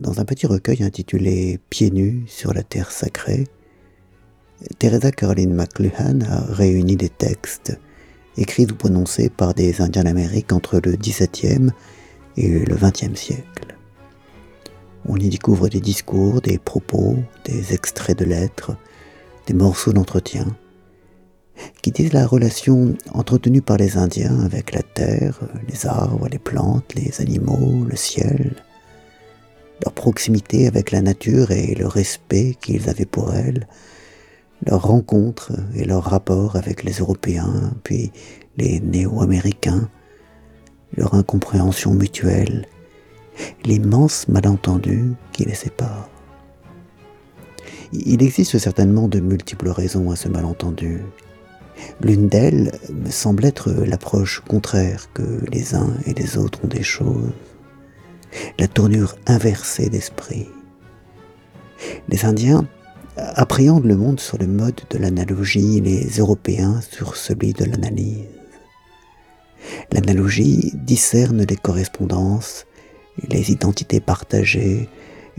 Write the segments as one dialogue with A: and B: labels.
A: dans un petit recueil intitulé Pieds nus sur la terre sacrée, Teresa Caroline McLuhan a réuni des textes écrits ou prononcés par des Indiens d'Amérique entre le XVIIe et le XXe siècle. On y découvre des discours, des propos, des extraits de lettres, des morceaux d'entretien, qui disent la relation entretenue par les Indiens avec la terre, les arbres, les plantes, les animaux, le ciel, proximité avec la nature et le respect qu'ils avaient pour elle, leur rencontre et leur rapport avec les Européens, puis les néo-américains, leur incompréhension mutuelle, l'immense malentendu qui les sépare. Il existe certainement de multiples raisons à ce malentendu. L'une d'elles me semble être l'approche contraire que les uns et les autres ont des choses, la tournure inversée d'esprit. Les Indiens appréhendent le monde sur le mode de l'analogie, les Européens sur celui de l'analyse. L'analogie discerne les correspondances, les identités partagées,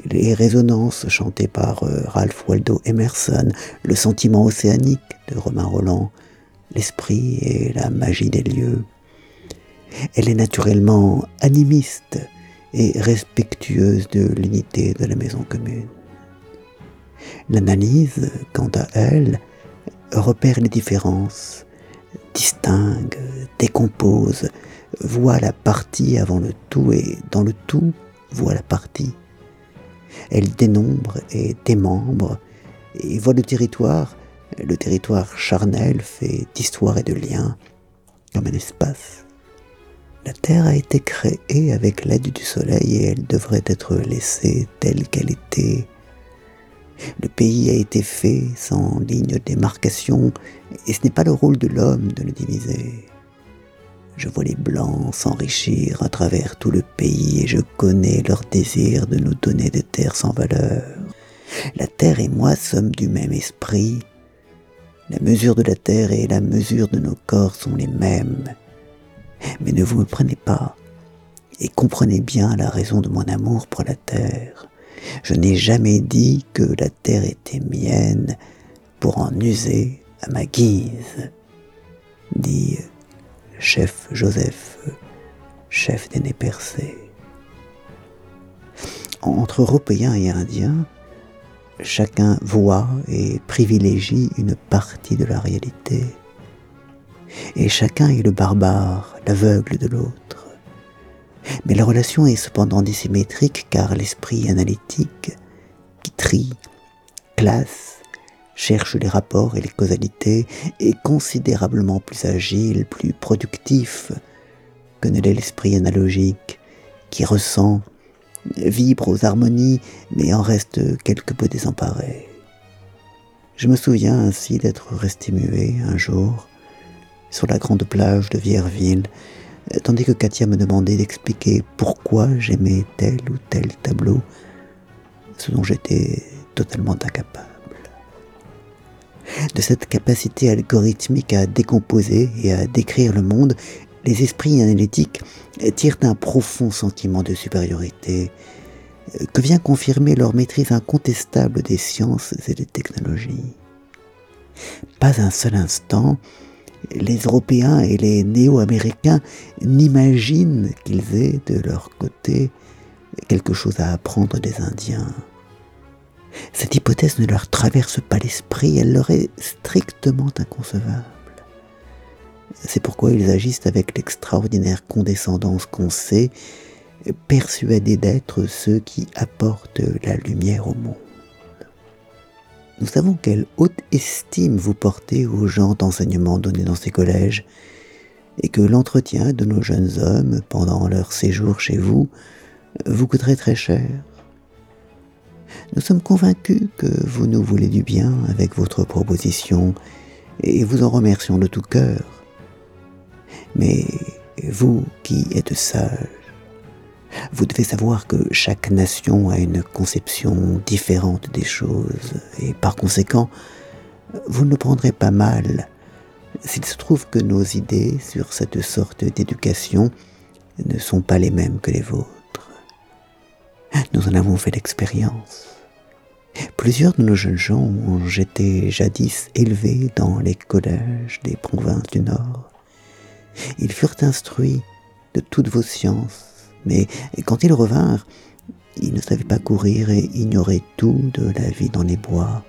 A: les résonances chantées par euh, Ralph Waldo Emerson, le sentiment océanique de Romain Roland, l'esprit et la magie des lieux. Elle est naturellement animiste et respectueuse de l'unité de la maison commune. L'analyse, quant à elle, repère les différences, distingue, décompose, voit la partie avant le tout et dans le tout voit la partie. Elle dénombre et démembre et voit le territoire, le territoire charnel fait d'histoire et de liens, comme un espace. La Terre a été créée avec l'aide du Soleil et elle devrait être laissée telle qu'elle était. Le pays a été fait sans ligne de démarcation et ce n'est pas le rôle de l'homme de le diviser. Je vois les Blancs s'enrichir à travers tout le pays et je connais leur désir de nous donner des terres sans valeur. La terre et moi sommes du même esprit. La mesure de la terre et la mesure de nos corps sont les mêmes. Mais ne vous me prenez pas et comprenez bien la raison de mon amour pour la terre. Je n'ai jamais dit que la terre était mienne pour en user à ma guise, dit chef Joseph, chef des nez percés. Entre Européens et Indiens, chacun voit et privilégie une partie de la réalité. Et chacun est le barbare, l'aveugle de l'autre. Mais la relation est cependant dissymétrique car l'esprit analytique, qui trie, classe, cherche les rapports et les causalités, est considérablement plus agile, plus productif que ne l'est l'esprit analogique, qui ressent, vibre aux harmonies, mais en reste quelque peu désemparé. Je me souviens ainsi d'être resté muet un jour sur la grande plage de Vierville, tandis que Katia me demandait d'expliquer pourquoi j'aimais tel ou tel tableau, ce dont j'étais totalement incapable de cette capacité algorithmique à décomposer et à décrire le monde, les esprits analytiques tirent un profond sentiment de supériorité euh, que vient confirmer leur maîtrise incontestable des sciences et des technologies. Pas un seul instant, les Européens et les néo-américains n'imaginent qu'ils aient de leur côté quelque chose à apprendre des Indiens. Cette hypothèse ne leur traverse pas l'esprit, elle leur est strictement inconcevable. C'est pourquoi ils agissent avec l'extraordinaire condescendance qu'on sait, persuadés d'être ceux qui apportent la lumière au monde. Nous savons quelle haute estime vous portez aux gens d'enseignement donnés dans ces collèges, et que l'entretien de nos jeunes hommes pendant leur séjour chez vous vous coûterait très cher. Nous sommes convaincus que vous nous voulez du bien avec votre proposition et vous en remercions de tout cœur. Mais vous qui êtes sage, vous devez savoir que chaque nation a une conception différente des choses et par conséquent, vous ne prendrez pas mal s'il se trouve que nos idées sur cette sorte d'éducation ne sont pas les mêmes que les vôtres. Nous en avons fait l'expérience. Plusieurs de nos jeunes gens ont été jadis élevés dans les collèges des provinces du Nord. Ils furent instruits de toutes vos sciences, mais quand ils revinrent, ils ne savaient pas courir et ignoraient tout de la vie dans les bois.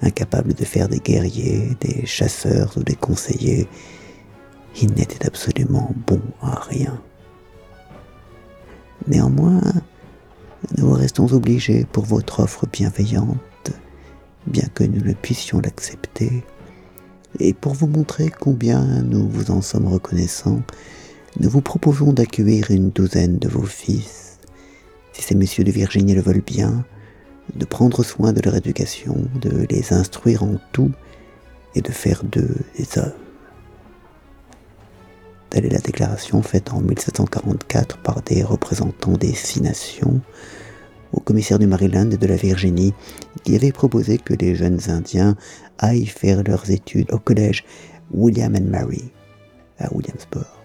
A: Incapables de faire des guerriers, des chasseurs ou des conseillers, ils n'étaient absolument bons à rien. Néanmoins, nous restons obligés pour votre offre bienveillante, bien que nous ne puissions l'accepter, et pour vous montrer combien nous vous en sommes reconnaissants, nous vous proposons d'accueillir une douzaine de vos fils, si ces messieurs de Virginie le veulent bien, de prendre soin de leur éducation, de les instruire en tout et de faire d'eux des hommes. Telle est la déclaration faite en 1744 par des représentants des six nations au commissaire du Maryland et de la Virginie qui avait proposé que les jeunes Indiens aillent faire leurs études au collège William and Mary à Williamsburg.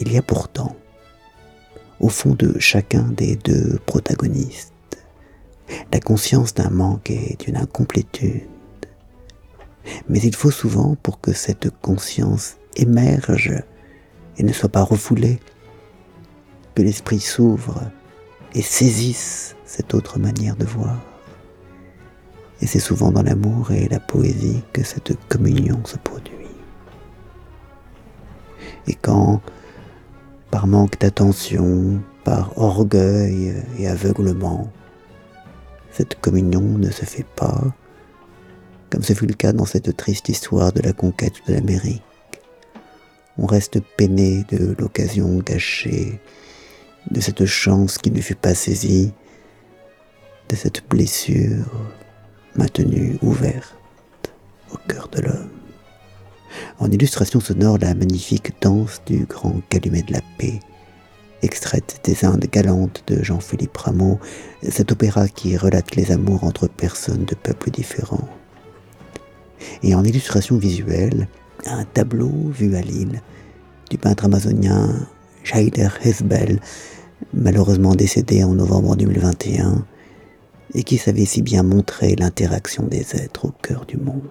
A: Il y a pourtant, au fond de chacun des deux protagonistes, la conscience d'un manque et d'une incomplétude. Mais il faut souvent, pour que cette conscience émerge et ne soit pas refoulée, que l'esprit s'ouvre et saisisse cette autre manière de voir. Et c'est souvent dans l'amour et la poésie que cette communion se produit. Et quand, par manque d'attention, par orgueil et aveuglement, cette communion ne se fait pas, comme ce fut le cas dans cette triste histoire de la conquête de l'Amérique. On reste peiné de l'occasion gâchée, de cette chance qui ne fut pas saisie, de cette blessure maintenue ouverte au cœur de l'homme. En illustration sonore, la magnifique danse du grand calumet de la paix, extraite des Indes galantes de Jean-Philippe Rameau, cet opéra qui relate les amours entre personnes de peuples différents. Et en illustration visuelle, un tableau vu à Lille du peintre amazonien Scheider Hesbel, malheureusement décédé en novembre 2021, et qui savait si bien montrer l'interaction des êtres au cœur du monde.